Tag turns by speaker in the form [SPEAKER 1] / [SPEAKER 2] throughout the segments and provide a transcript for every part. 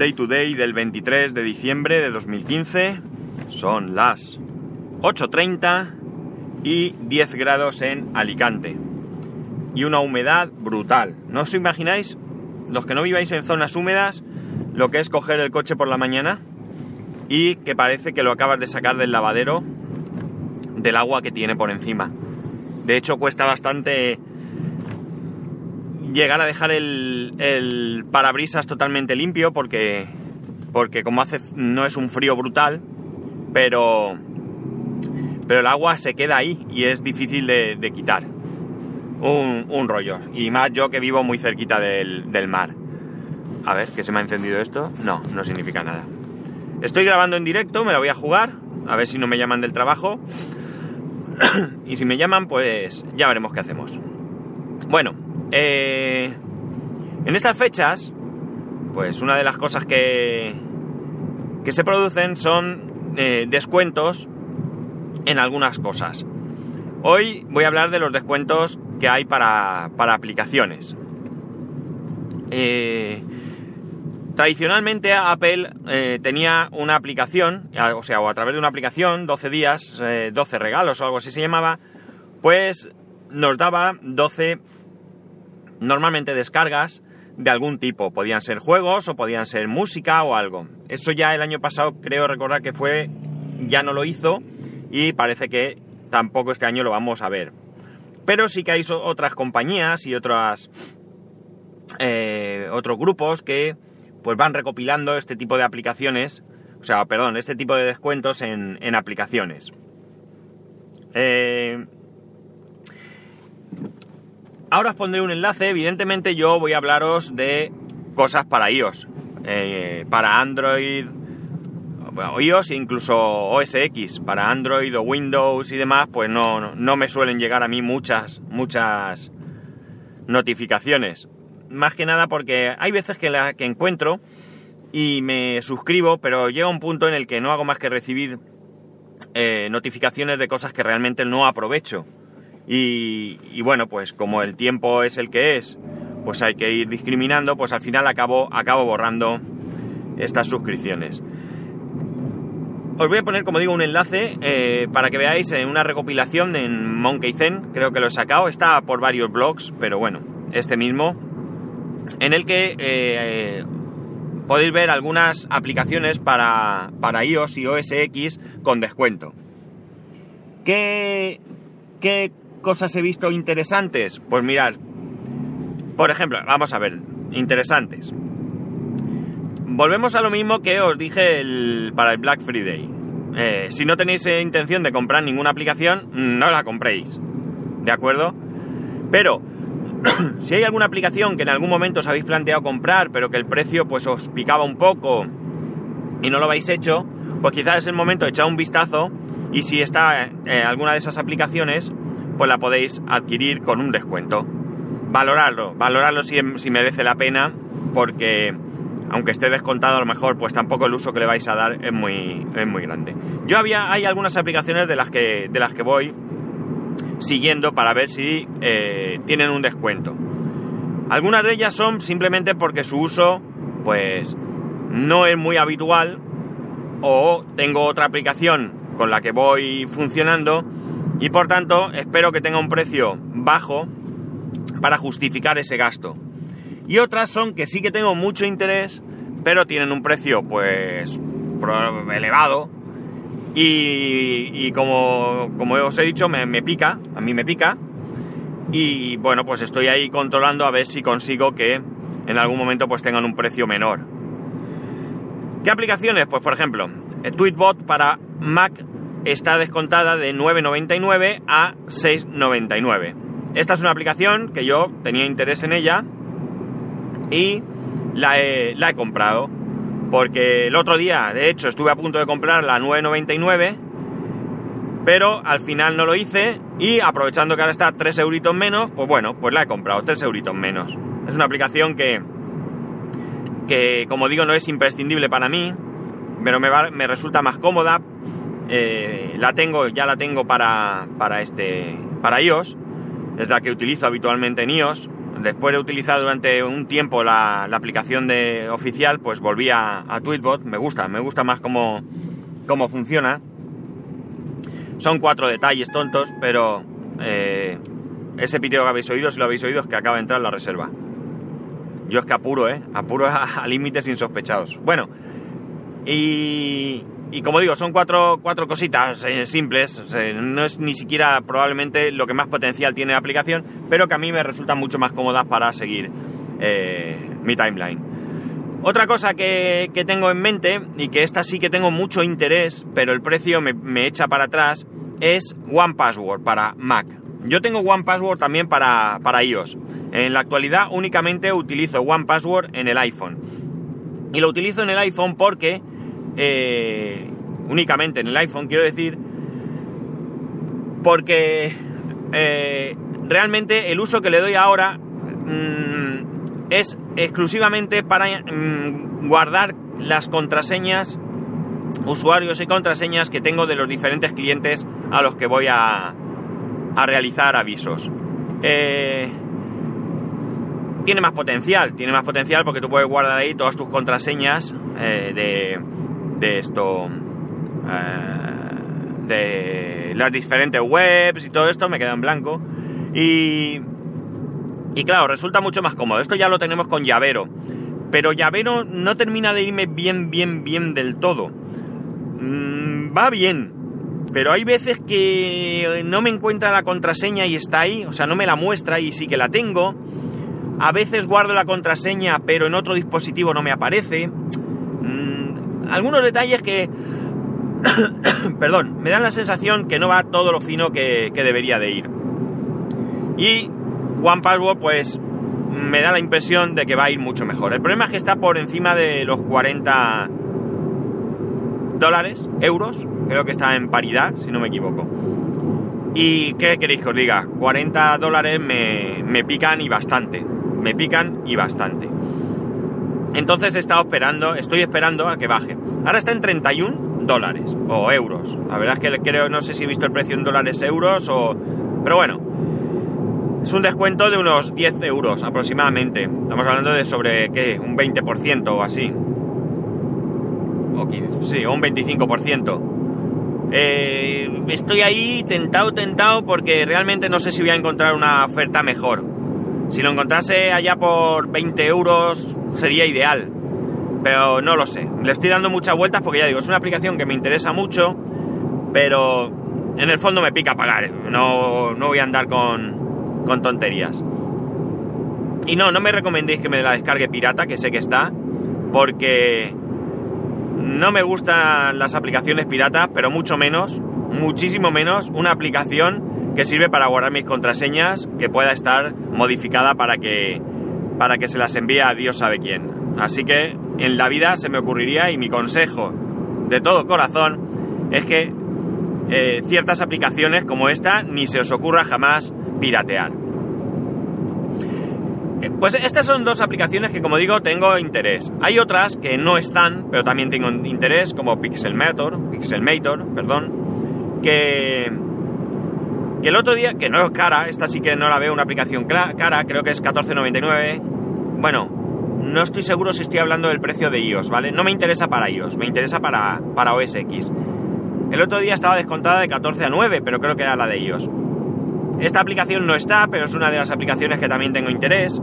[SPEAKER 1] Day to Day del 23 de diciembre de 2015. Son las 8.30 y 10 grados en Alicante. Y una humedad brutal. ¿No os imagináis, los que no viváis en zonas húmedas, lo que es coger el coche por la mañana y que parece que lo acabas de sacar del lavadero del agua que tiene por encima? De hecho, cuesta bastante llegar a dejar el, parabrisas totalmente limpio porque, porque como hace no es un frío brutal, pero, pero el agua se queda ahí y es difícil de, quitar. Un, rollo. Y más yo que vivo muy cerquita del, del mar. A ver, ¿que se me ha encendido esto? No, no significa nada. Estoy grabando en directo, me la voy a jugar, a ver si no me llaman del trabajo. y si me llaman, pues ya veremos qué hacemos. Bueno, eh, en estas fechas, pues una de las cosas que, que se producen son eh, descuentos en algunas cosas. Hoy voy a hablar de los descuentos que hay para, aplicaciones. Eh, tradicionalmente Apple tenía una aplicación, o sea, o a través de una aplicación, 12 días, 12 regalos o algo así se llamaba, pues nos daba 12 normalmente descargas de algún tipo. Podían ser juegos o podían ser música o algo. Eso ya el año pasado creo recordar que fue, ya no lo hizo y parece que tampoco este año lo vamos a ver. Pero sí que hay otras compañías y otras, eh, otros grupos que pues van recopilando este tipo de aplicaciones, o sea, perdón, este tipo de descuentos en, en aplicaciones. Eh, Ahora os pondré un enlace, evidentemente yo voy a hablaros de cosas para iOS, eh, para Android, iOS e incluso OS X, para Android o Windows y demás, pues no, no me suelen llegar a mí muchas, muchas notificaciones. Más que nada porque hay veces que la que encuentro y me suscribo, pero llega un punto en el que no hago más que recibir eh, notificaciones de cosas que realmente no aprovecho. Y, bueno, pues como el tiempo es el que es, pues hay que ir discriminando, pues al final acabo, acabo borrando estas suscripciones. Os voy a poner, como digo, un enlace eh, para que veáis en una recopilación en Monkey Zen, creo que lo he sacado, está por varios blogs, pero bueno, este mismo, en el que eh, podéis ver algunas aplicaciones para, para iOS y OS X con descuento. ¿Qué, qué cosas he visto interesantes? Pues mirar, por ejemplo, vamos a ver, interesantes. Volvemos a lo mismo que os dije para el Black Friday. Eh, si no tenéis eh, intención de comprar ninguna aplicación, no la compréis. ¿De acuerdo? Pero, si hay alguna aplicación que en algún momento os habéis planteado comprar, pero que el precio pues os picaba un poco y no lo habéis hecho, pues quizás es el momento de echar un vistazo y si está eh, alguna de esas aplicaciones, pues la podéis adquirir con un descuento. Valorarlo, valorarlo si, si merece la pena, porque aunque esté descontado a lo mejor, pues tampoco el uso que le vais a dar es muy, muy grande. Yo había, hay algunas aplicaciones de las que, de las que voy siguiendo para ver si eh, tienen un descuento. Algunas de ellas son simplemente porque su uso, pues, no es muy habitual o tengo otra aplicación con la que voy funcionando y por tanto espero que tenga un precio bajo para justificar ese gasto. Y otras son que sí que tengo mucho interés, pero tienen un precio pues elevado y, como, como, os he dicho me, me pica, a mí me pica y bueno pues estoy ahí controlando a ver si consigo que en algún momento pues tengan un precio menor. ¿Qué aplicaciones? Pues por ejemplo, Tweetbot para Mac está descontada de 9,99 a 6,99. Esta es una aplicación que yo tenía interés en ella y la he, comprado. Porque el otro día, de hecho, estuve a punto de comprar la 9,99, pero al final no lo hice y aprovechando que ahora está 3 euritos menos, pues bueno, pues la he comprado, 3 euritos menos. Es una aplicación que, que como digo, no es imprescindible para mí, pero me, me resulta más cómoda eh, la tengo, ya la tengo para, para, este, para iOS, es la que utilizo habitualmente en iOS, después de utilizar durante un tiempo la, aplicación de oficial, pues volví a, Tweetbot. Me gusta, me gusta más cómo, cómo funciona. Son cuatro detalles tontos, pero eh, ese pitido que habéis oído, si lo habéis oído, es que acaba de entrar la reserva. Yo es que apuro, ¿eh? Apuro a, límites insospechados. Bueno, y, y, como digo, son cuatro, cuatro cositas eh, simples. no es ni siquiera probablemente lo que más potencial tiene la aplicación, pero que a mí me resultan mucho más cómodas para seguir eh, mi timeline. Otra cosa que, tengo en mente, y que esta sí que tengo mucho interés, pero el precio me, me echa para atrás, es One Password para Mac. Yo tengo One Password también para, para iOS. En la actualidad únicamente utilizo One Password en el iPhone. Y lo utilizo en el iPhone porque, eh, únicamente en el iPhone quiero decir, porque eh, realmente el uso que le doy ahora mm, es exclusivamente para mm, guardar las contraseñas, usuarios y contraseñas que tengo de los diferentes clientes a los que voy a, a realizar avisos. Eh, tiene más potencial, tiene más potencial porque tú puedes guardar ahí todas tus contraseñas eh, de, de, esto, eh, de las diferentes webs y todo esto, me queda en blanco. Y, y claro, resulta mucho más cómodo. Esto ya lo tenemos con llavero, pero llavero no termina de irme bien, bien, bien del todo. Mm, va bien, pero hay veces que no me encuentra la contraseña y está ahí, o sea, no me la muestra y sí que la tengo. A veces guardo la contraseña, pero en otro dispositivo no me aparece. Algunos detalles que, perdón, me dan la sensación que no va todo lo fino que, que debería de ir. Y One Password, pues, me da la impresión de que va a ir mucho mejor. El problema es que está por encima de los 40 dólares, euros, creo que está en paridad, si no me equivoco. ¿Y qué queréis que os diga? 40 dólares me, pican y bastante. Me pican y bastante. Entonces he estado esperando, estoy esperando a que baje. Ahora está en 31 dólares o euros. La verdad es que creo, no sé si he visto el precio en dólares, euros o... Pero bueno, es un descuento de unos 10 euros aproximadamente. Estamos hablando de sobre, ¿qué? Un 20% o así. O sí, o un 25%. Eh, estoy ahí tentado, tentado, porque realmente no sé si voy a encontrar una oferta mejor. Si lo encontrase allá por 20 euros sería ideal, pero no lo sé. Le estoy dando muchas vueltas porque ya digo, es una aplicación que me interesa mucho, pero en el fondo me pica pagar. No, no voy a andar con, con tonterías. Y no, no me recomendéis que me la descargue pirata, que sé que está, porque no me gustan las aplicaciones piratas, pero mucho menos, muchísimo menos, una aplicación que sirve para guardar mis contraseñas que pueda estar modificada para que, para que se las envíe a Dios sabe quién. Así que en la vida se me ocurriría y mi consejo de todo corazón es que eh, ciertas aplicaciones como esta ni se os ocurra jamás piratear. Eh, pues estas son dos aplicaciones que, como digo, tengo interés. Hay otras que no están, pero también tengo interés, como Pixelmator, Pixelmator, perdón, que, que el otro día, que no es cara, esta sí que no la veo una aplicación cara, creo que es 14.99. Bueno, no estoy seguro si estoy hablando del precio de iOS, ¿vale? No me interesa para iOS, me interesa para, para OS X. El otro día estaba descontada de 14 a 9, pero creo que era la de iOS. Esta aplicación no está, pero es una de las aplicaciones que también tengo interés.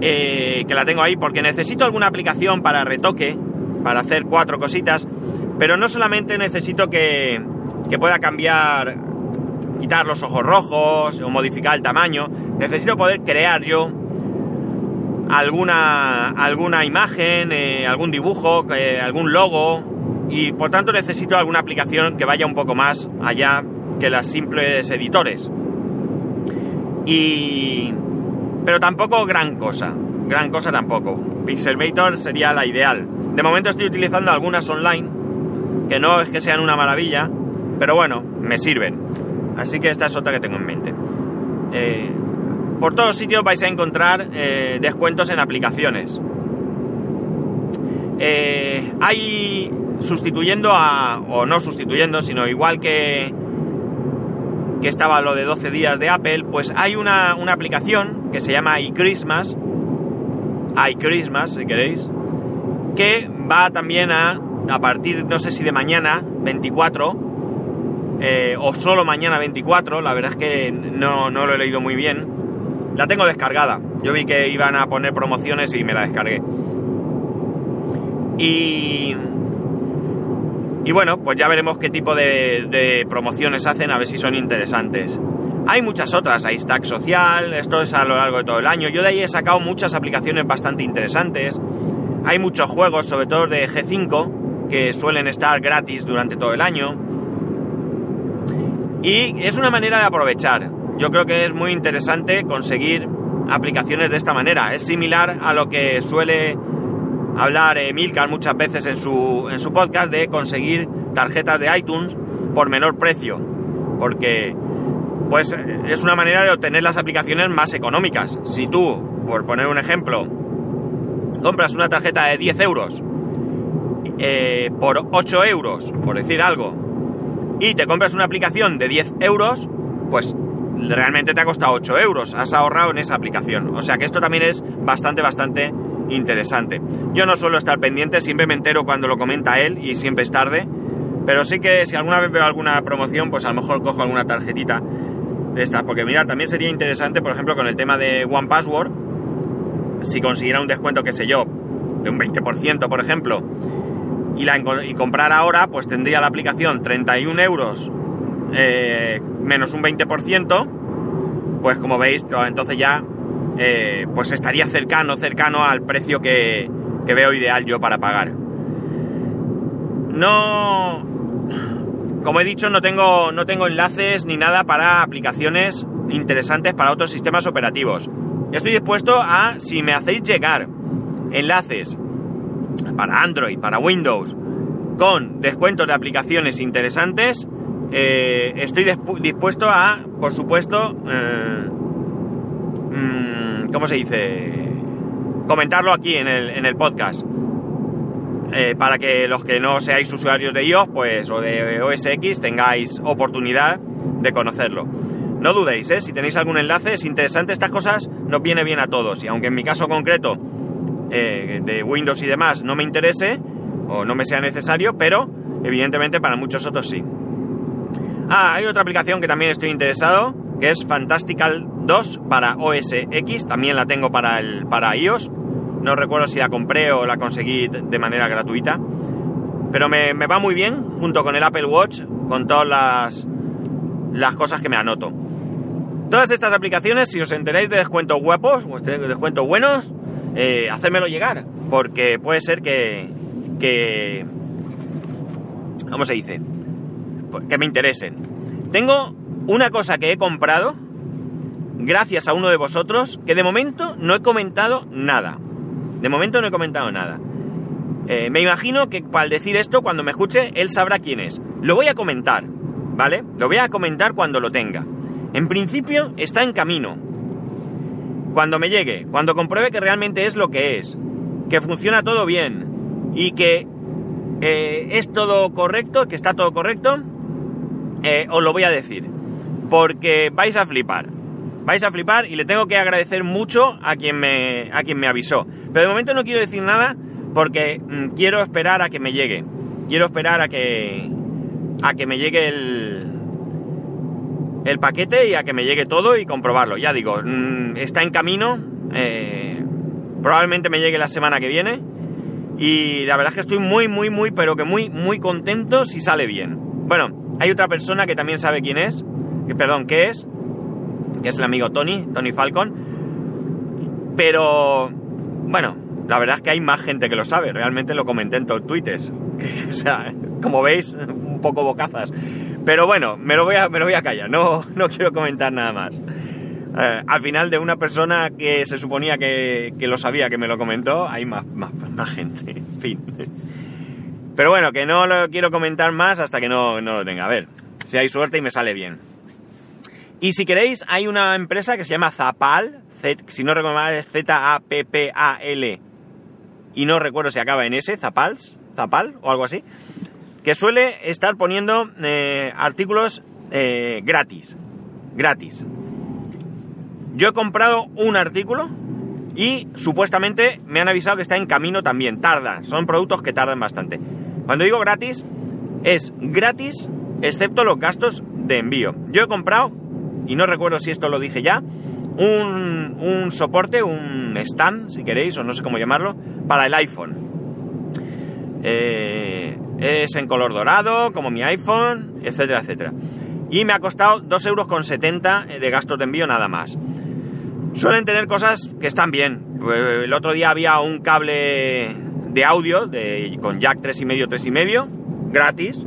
[SPEAKER 1] Eh, que la tengo ahí porque necesito alguna aplicación para retoque, para hacer cuatro cositas, pero no solamente necesito que, que pueda cambiar, quitar los ojos rojos o modificar el tamaño, necesito poder crear yo alguna, alguna imagen, eh, algún dibujo, eh, algún logo y por tanto necesito alguna aplicación que vaya un poco más allá que las simples editores. Y... Pero tampoco gran cosa. Gran cosa tampoco. Pixelmator sería la ideal. De momento estoy utilizando algunas online, que no es que sean una maravilla, pero bueno, me sirven. Así que esta es otra que tengo en mente. Eh, por todos sitios vais a encontrar eh, descuentos en aplicaciones. Eh, hay sustituyendo a, o no sustituyendo, sino igual que que estaba lo de 12 días de Apple, pues hay una, una aplicación que se llama iChristmas, iChristmas si queréis, que va también a, a partir, no sé si de mañana, 24, eh, o solo mañana 24, la verdad es que no, no lo he leído muy bien. La tengo descargada. Yo vi que iban a poner promociones y me la descargué. Y, y bueno, pues ya veremos qué tipo de, promociones hacen, a ver si son interesantes. Hay muchas otras, hay Stack Social, esto es a lo largo de todo el año. Yo de ahí he sacado muchas aplicaciones bastante interesantes. Hay muchos juegos, sobre todo de G5, que suelen estar gratis durante todo el año. Y es una manera de aprovechar. Yo creo que es muy interesante conseguir aplicaciones de esta manera. Es similar a lo que suele hablar Milcar muchas veces en su, en su podcast de conseguir tarjetas de iTunes por menor precio. Porque pues es una manera de obtener las aplicaciones más económicas. Si tú, por poner un ejemplo, compras una tarjeta de 10 euros eh, por 8 euros, por decir algo, y te compras una aplicación de 10 euros, pues realmente te ha costado 8 euros, has ahorrado en esa aplicación. O sea que esto también es bastante, bastante interesante. Yo no suelo estar pendiente, siempre me entero cuando lo comenta él y siempre es tarde, pero sí que si alguna vez veo alguna promoción, pues a lo mejor cojo alguna tarjetita de estas, porque mira, también sería interesante, por ejemplo, con el tema de One Password, si consiguiera un descuento, qué sé yo, de un 20%, por ejemplo, y, comprar ahora, pues tendría la aplicación 31 euros eh, menos un 20%, pues como veis, entonces ya eh, pues estaría cercano, cercano al precio que, que veo ideal yo para pagar. No, como he dicho, no tengo, no tengo enlaces ni nada para aplicaciones interesantes para otros sistemas operativos. Estoy dispuesto a, si me hacéis llegar enlaces para Android, para Windows, con descuentos de aplicaciones interesantes, eh, estoy dispuesto a, por supuesto, eh, mm, ¿cómo se dice? Comentarlo aquí en el, en el podcast. Eh, para que los que no seáis usuarios de iOS pues, o de OS X tengáis oportunidad de conocerlo. No dudéis, si tenéis algún enlace, es interesante, estas cosas nos viene bien a todos. Y aunque en mi caso concreto eh, de Windows y demás no me interese o no me sea necesario, pero evidentemente para muchos otros sí. Ah, hay otra aplicación que también estoy interesado, que es Fantastical 2 para OS X, también la tengo para, el, para iOS. No recuerdo si la compré o la conseguí de manera gratuita. Pero me, va muy bien junto con el Apple Watch, con todas las, las cosas que me anoto. Todas estas aplicaciones, si os enteráis de descuentos guapos, de descuentos buenos, eh, hacérmelo llegar, porque puede ser que, ¿cómo se dice? Que me interesen. Tengo una cosa que he comprado gracias a uno de vosotros que de momento no he comentado nada. De momento no he comentado nada. Eh, me imagino que al decir esto, cuando me escuche, él sabrá quién es. Lo voy a comentar, ¿vale? Lo voy a comentar cuando lo tenga. En principio está en camino. Cuando me llegue, cuando compruebe que realmente es lo que es, que funciona todo bien y que eh, es todo correcto, que está todo correcto, eh, os lo voy a decir. Porque vais a flipar. Vais a flipar y le tengo que agradecer mucho a quien me, a quien me avisó. Pero de momento no quiero decir nada porque mm, quiero esperar a que me llegue. Quiero esperar a que, a que me llegue el, el paquete y a que me llegue todo y comprobarlo. Ya digo, mm, está en camino. Eh, probablemente me llegue la semana que viene. Y la verdad es que estoy muy, muy, muy, pero que muy, muy contento si sale bien. Bueno, hay otra persona que también sabe quién es. Que, perdón, qué es. Que es el amigo Tony, Tony Falcon. Pero, bueno, la verdad es que hay más gente que lo sabe. Realmente lo comenté en todos tweets. o sea, como veis, un poco bocazas. Pero bueno, me lo voy a, me lo voy a callar, no, no quiero comentar nada más. Eh, al final de una persona que se suponía que, lo sabía, que me lo comentó, hay más, más, gente, en fin. Pero bueno, que no lo quiero comentar más hasta que no, no lo tenga. A ver, si hay suerte y me sale bien. Y si queréis, hay una empresa que se llama Zapal, si no recuerdo mal es Z-A-P-P-A-L, y no recuerdo si acaba en S, Zapals, Zapal o algo así, que suele estar poniendo eh, artículos eh, gratis. gratis. Yo he comprado un artículo y supuestamente me han avisado que está en camino también. Tarda, son productos que tardan bastante. Cuando digo gratis, es gratis excepto los gastos de envío. Yo he comprado, y no recuerdo si esto lo dije ya, un, un soporte, un stand, si queréis, o no sé cómo llamarlo, para el iPhone. Eh, es en color dorado, como mi iPhone, etcétera, etcétera. Y me ha costado 2,70 euros de gastos de envío nada más. Suelen tener cosas que están bien. El otro día había un cable de audio de, con jack 3,5, 3,5, gratis.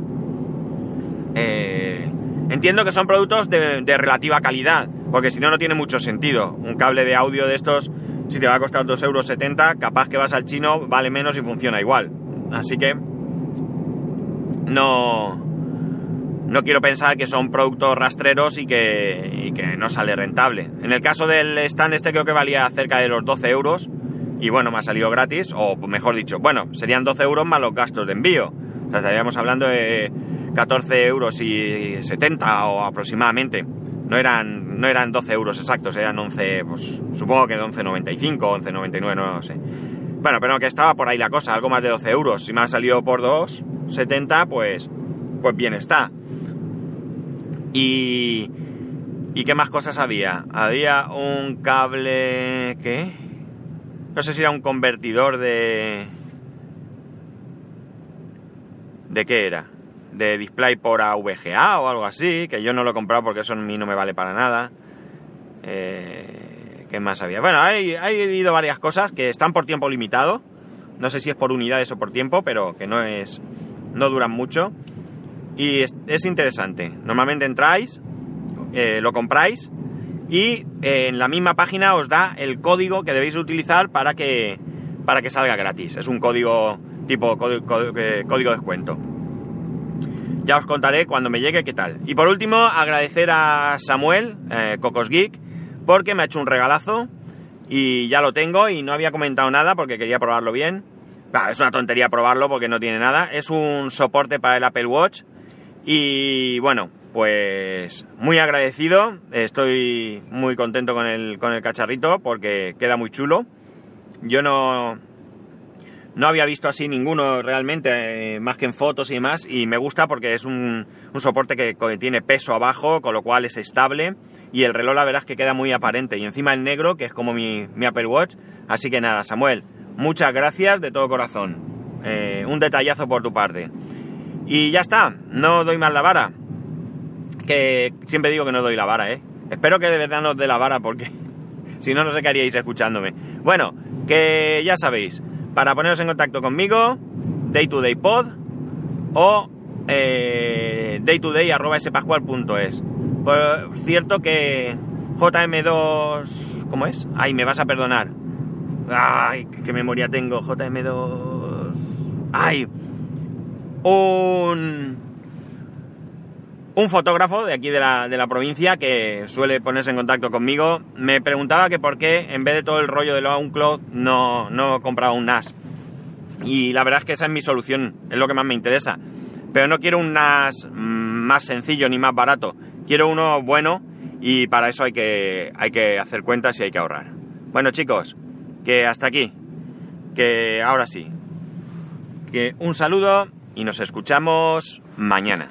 [SPEAKER 1] Eh, entiendo que son productos de, de, relativa calidad, porque si no, no tiene mucho sentido. Un cable de audio de estos, si te va a costar 2,70 euros, capaz que vas al chino, vale menos y funciona igual. Así que no, no quiero pensar que son productos rastreros y que, que no sale rentable. En el caso del stand este creo que valía cerca de los 12 euros y bueno, me ha salido gratis, o mejor dicho, bueno, serían 12 euros más los gastos de envío. O sea, estaríamos hablando de 14 euros y 70 o aproximadamente. No eran, no eran 12 euros exactos, eran 11, pues supongo que de 11,95, 11,99, no lo sé. Bueno, pero que estaba por ahí la cosa, algo más de 12 euros. Si me ha salido por 2,70, pues, pues bien está. Y... ¿Y qué más cosas había? Había un cable... ¿Qué? No sé si era un convertidor de... ¿De qué era? De display por AVGA o algo así, que yo no lo he comprado porque eso a mí no me vale para nada. Eh, ¿Qué más había? Bueno, hay, hay ido varias cosas que están por tiempo limitado. No sé si es por unidades o por tiempo, pero que no es... no duran mucho. Y es, es interesante. Normalmente entráis, eh, lo compráis y eh, en la misma página os da el código que debéis utilizar para que, para que salga gratis. Es un código tipo código, código, descuento. Ya os contaré cuando me llegue qué tal. Y por último, agradecer a Samuel, eh, Cocos Geek, porque me ha hecho un regalazo y ya lo tengo y no había comentado nada porque quería probarlo bien. Es una tontería probarlo porque no tiene nada. Es un soporte para el Apple Watch y bueno, pues muy agradecido, estoy muy contento con el, con el cacharrito porque queda muy chulo. Yo no, no había visto así ninguno realmente, eh, más que en fotos y demás, y me gusta porque es un, soporte que tiene peso abajo, con lo cual es estable, y el reloj la verdad es que queda muy aparente, y encima el negro, que es como mi, mi Apple Watch, así que nada, Samuel, muchas gracias de todo corazón, eh, un detallazo por tu parte. Y ya está, no doy más la vara que siempre digo que no doy la vara, ¿eh? Espero que de verdad no os dé la vara porque si no, no sé qué haríais escuchándome. Bueno, que ya sabéis, para poneros en contacto conmigo, day to day pod o eh, daytoday.spascual.es. Por cierto que JM2... ¿Cómo es? Ay, me vas a perdonar. Ay, qué memoria tengo. JM2... Ay. Un un fotógrafo de aquí de la, de la, provincia que suele ponerse en contacto conmigo me preguntaba que por qué en vez de todo el rollo de lo cloud no, no compraba un NAS. Y la verdad es que esa es mi solución, es lo que más me interesa. Pero no quiero un NAS más sencillo ni más barato, quiero uno bueno y para eso hay que, hay que hacer cuentas y hay que ahorrar. Bueno chicos, que hasta aquí, que ahora sí, que un saludo y nos escuchamos mañana.